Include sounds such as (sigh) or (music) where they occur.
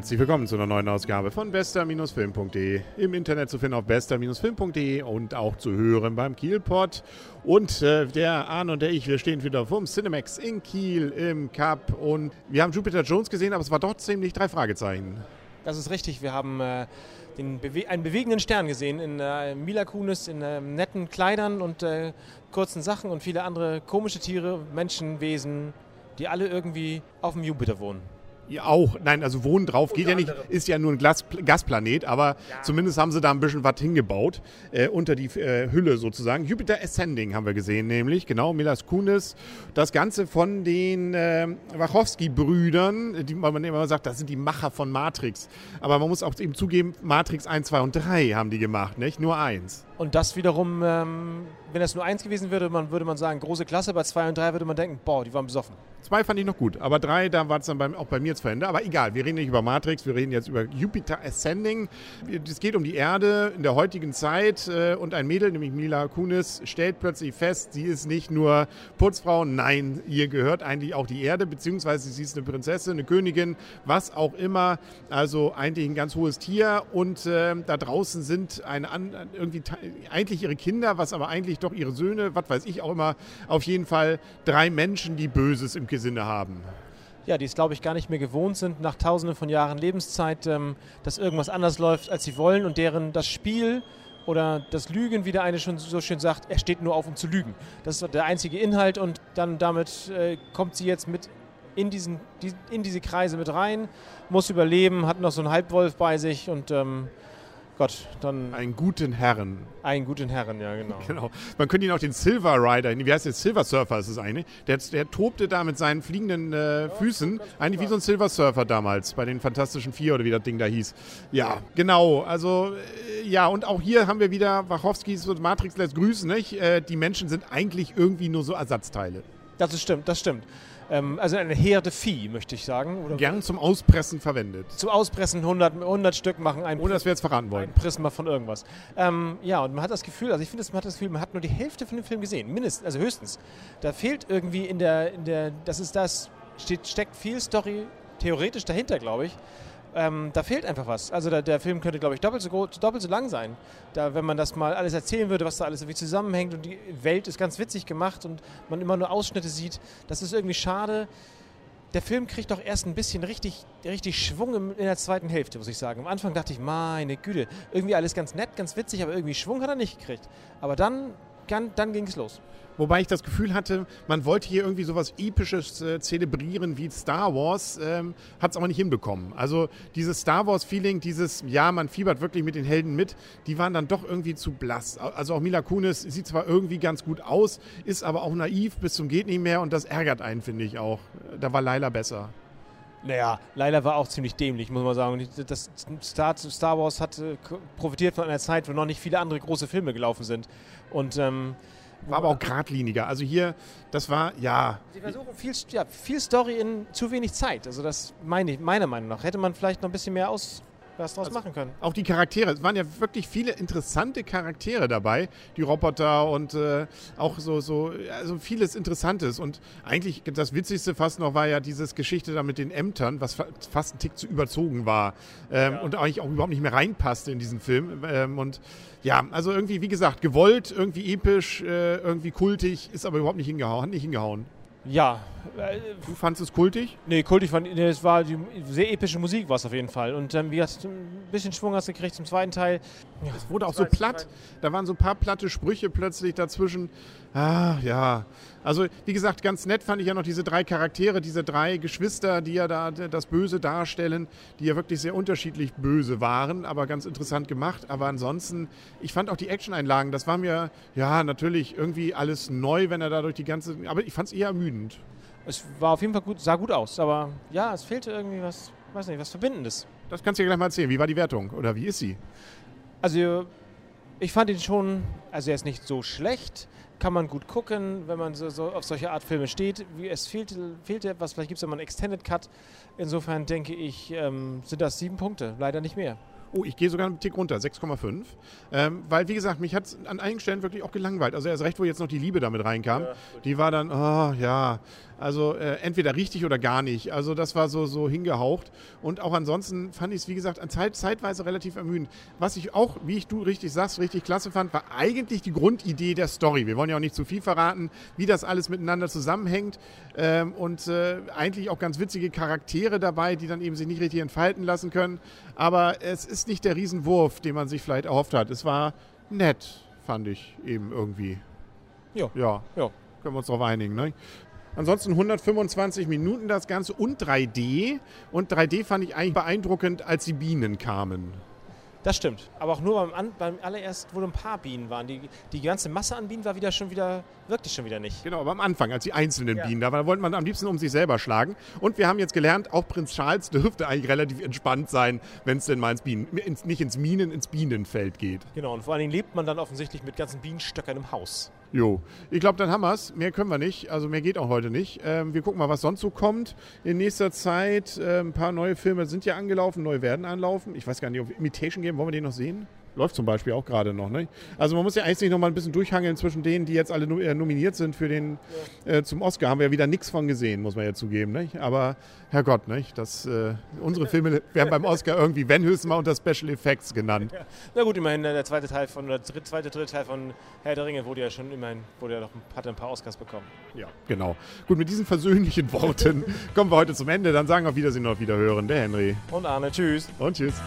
Herzlich willkommen zu einer neuen Ausgabe von bester-film.de. Im Internet zu finden auf bester-film.de und auch zu hören beim Kielpot. Und äh, der Arne und der ich, wir stehen wieder vom Cinemax in Kiel im Cup und wir haben Jupiter Jones gesehen, aber es war trotzdem nicht drei Fragezeichen. Das ist richtig. Wir haben äh, Bewe einen bewegenden Stern gesehen in äh, Mila Kunis in äh, netten Kleidern und äh, kurzen Sachen und viele andere komische Tiere, Menschenwesen, die alle irgendwie auf dem Jupiter wohnen. Ja, auch. Nein, also Wohnen drauf geht ja nicht, ist ja nur ein Glas, Gasplanet, aber ja. zumindest haben sie da ein bisschen was hingebaut, äh, unter die äh, Hülle sozusagen. Jupiter Ascending haben wir gesehen, nämlich, genau, Milas Kunis. Das Ganze von den äh, Wachowski-Brüdern, die man immer sagt, das sind die Macher von Matrix. Aber man muss auch eben zugeben, Matrix 1, 2 und 3 haben die gemacht, nicht? Nur eins. Und das wiederum, ähm, wenn das nur eins gewesen wäre, man, würde man sagen, große Klasse. Bei zwei und drei würde man denken, boah, die waren besoffen. Zwei fand ich noch gut, aber drei, da war es dann beim, auch bei mir zu Ende. Aber egal, wir reden nicht über Matrix, wir reden jetzt über Jupiter Ascending. Es geht um die Erde in der heutigen Zeit äh, und ein Mädel, nämlich Mila Kunis, stellt plötzlich fest, sie ist nicht nur Putzfrau, nein, ihr gehört eigentlich auch die Erde, beziehungsweise sie ist eine Prinzessin, eine Königin, was auch immer. Also eigentlich ein ganz hohes Tier und äh, da draußen sind eine, irgendwie eigentlich ihre Kinder, was aber eigentlich doch ihre Söhne, was weiß ich auch immer, auf jeden Fall drei Menschen, die Böses im Sinne haben. Ja, die es, glaube ich, gar nicht mehr gewohnt sind, nach tausenden von Jahren Lebenszeit, ähm, dass irgendwas anders läuft, als sie wollen und deren das Spiel oder das Lügen, wie der eine schon so schön sagt, er steht nur auf, um zu lügen. Das ist der einzige Inhalt und dann damit äh, kommt sie jetzt mit in, diesen, die, in diese Kreise mit rein, muss überleben, hat noch so einen Halbwolf bei sich und ähm, Gott, dann. Einen guten Herren. Einen guten Herren, ja, genau. (laughs) genau. Man könnte ihn auch den Silver Rider, wie heißt der? Silver Surfer ist es eine. Der, der tobte da mit seinen fliegenden äh, Füßen. Eigentlich wie so ein Silver Surfer damals bei den Fantastischen Vier oder wie das Ding da hieß. Ja, genau. Also, äh, ja, und auch hier haben wir wieder Wachowskis und Matrix lässt grüßen, nicht? Äh, die Menschen sind eigentlich irgendwie nur so Ersatzteile. Das stimmt, das stimmt. Ähm, also eine Herde Vieh, möchte ich sagen. Oder Gern zum Auspressen verwendet. Zum Auspressen 100, 100 Stück machen. Ein Ohne dass wir jetzt verraten wollen. Ein Prisma von irgendwas. Ähm, ja, und man hat das Gefühl, also ich finde, man hat das Gefühl, man hat nur die Hälfte von dem Film gesehen. Mindestens, also höchstens. Da fehlt irgendwie in der, in der das ist das, steht, steckt viel Story theoretisch dahinter, glaube ich. Ähm, da fehlt einfach was. Also der, der Film könnte, glaube ich, doppelt so, doppelt so lang sein. Da, wenn man das mal alles erzählen würde, was da alles irgendwie zusammenhängt und die Welt ist ganz witzig gemacht und man immer nur Ausschnitte sieht, das ist irgendwie schade. Der Film kriegt doch erst ein bisschen richtig, richtig Schwung in der zweiten Hälfte, muss ich sagen. Am Anfang dachte ich, meine Güte, irgendwie alles ganz nett, ganz witzig, aber irgendwie Schwung hat er nicht gekriegt. Aber dann, dann, dann ging es los. Wobei ich das Gefühl hatte, man wollte hier irgendwie sowas Episches äh, zelebrieren wie Star Wars, ähm, hat es aber nicht hinbekommen. Also dieses Star Wars-Feeling, dieses, ja, man fiebert wirklich mit den Helden mit, die waren dann doch irgendwie zu blass. Also auch Mila Kunis sieht zwar irgendwie ganz gut aus, ist aber auch naiv bis zum geht nicht mehr und das ärgert einen, finde ich auch. Da war Laila besser. Naja, Laila war auch ziemlich dämlich, muss man sagen. Das Star, Star Wars hat äh, profitiert von einer Zeit, wo noch nicht viele andere große Filme gelaufen sind. Und ähm, war aber auch geradliniger. Also hier, das war, ja. Sie versuchen viel, ja, viel Story in zu wenig Zeit. Also das meine ich, meiner Meinung nach. Hätte man vielleicht noch ein bisschen mehr aus, was draus also machen können. Auch die Charaktere, es waren ja wirklich viele interessante Charaktere dabei, die Roboter und äh, auch so, so, also vieles Interessantes. Und eigentlich das Witzigste fast noch war ja dieses Geschichte da mit den Ämtern, was fast ein Tick zu überzogen war ähm, ja. und eigentlich auch überhaupt nicht mehr reinpasste in diesen Film. Ähm, und ja, also irgendwie, wie gesagt, gewollt, irgendwie episch, äh, irgendwie kultig, ist aber überhaupt nicht hingehauen, hat nicht hingehauen. Ja. Du fandest es kultig? Nee, kultig fand nee, es war die sehr epische Musik war es auf jeden Fall. Und ähm, wie hast ein bisschen Schwung hast gekriegt zum zweiten Teil. Ja, es wurde auch so platt. Da waren so ein paar platte Sprüche plötzlich dazwischen. Ah, ja. Also, wie gesagt, ganz nett fand ich ja noch diese drei Charaktere, diese drei Geschwister, die ja da das Böse darstellen, die ja wirklich sehr unterschiedlich böse waren, aber ganz interessant gemacht. Aber ansonsten, ich fand auch die Action-Einlagen, das war mir, ja, natürlich irgendwie alles neu, wenn er da durch die ganze. Aber ich fand es eher ermüdend. Es war auf jeden Fall gut, sah gut aus, aber ja, es fehlte irgendwie was, weiß nicht, was Verbindendes. Das kannst du ja gleich mal erzählen. Wie war die Wertung oder wie ist sie? Also, ich fand ihn schon, also er ist nicht so schlecht, kann man gut gucken, wenn man so, so auf solche Art Filme steht. Wie, es fehlte, fehlte etwas, vielleicht gibt es ja mal einen Extended Cut. Insofern denke ich, ähm, sind das sieben Punkte, leider nicht mehr. Oh, ich gehe sogar einen Tick runter, 6,5. Ähm, weil, wie gesagt, mich hat es an einigen Stellen wirklich auch gelangweilt. Also erst recht, wo jetzt noch die Liebe damit reinkam. Ja, die war dann, oh ja, also äh, entweder richtig oder gar nicht. Also das war so, so hingehaucht. Und auch ansonsten fand ich es, wie gesagt, an Zeit, zeitweise relativ ermüdend. Was ich auch, wie ich du richtig sagst, richtig klasse fand, war eigentlich die Grundidee der Story. Wir wollen ja auch nicht zu viel verraten, wie das alles miteinander zusammenhängt. Ähm, und äh, eigentlich auch ganz witzige Charaktere dabei, die dann eben sich nicht richtig entfalten lassen können. Aber es ist nicht der Riesenwurf, den man sich vielleicht erhofft hat. Es war nett, fand ich eben irgendwie. Jo. Ja. Ja. Können wir uns darauf einigen. Ne? Ansonsten 125 Minuten das Ganze und 3D. Und 3D fand ich eigentlich beeindruckend, als die Bienen kamen. Das stimmt. Aber auch nur beim, beim allererst, wo ein paar Bienen waren. Die, die ganze Masse an Bienen war wieder schon wieder, wirkte schon wieder nicht. Genau, aber am Anfang, als die einzelnen ja. Bienen da waren, wollte man am liebsten um sich selber schlagen. Und wir haben jetzt gelernt, auch Prinz Charles dürfte eigentlich relativ entspannt sein, wenn es denn mal ins Bienen, ins, nicht ins Minen, ins Bienenfeld geht. Genau, und vor allen Dingen lebt man dann offensichtlich mit ganzen Bienenstöckern im Haus. Jo, ich glaube, dann haben wir es. Mehr können wir nicht. Also mehr geht auch heute nicht. Ähm, wir gucken mal, was sonst so kommt in nächster Zeit. Ähm, ein paar neue Filme sind ja angelaufen, neue werden anlaufen. Ich weiß gar nicht, ob Imitation Game, wollen wir den noch sehen? Läuft zum Beispiel auch gerade noch. Ne? Also man muss ja eigentlich noch mal ein bisschen durchhangeln zwischen denen, die jetzt alle äh, nominiert sind für den äh, zum Oscar. Haben wir ja wieder nichts von gesehen, muss man ja zugeben. Ne? Aber Herrgott, ne? das, äh, unsere Filme werden beim Oscar irgendwie, wenn höchstens mal unter Special Effects genannt. Ja. Na gut, immerhin äh, der zweite Teil von, der zweite, dritte Teil von Herr der Ringe wurde ja schon immerhin, wurde ja noch, hat ein paar Oscars bekommen. Ja, genau. Gut, mit diesen versöhnlichen (laughs) Worten kommen wir heute zum Ende. Dann sagen wir auf Wiedersehen und auf Wiederhören. Der Henry. Und Arne. Tschüss. Und tschüss.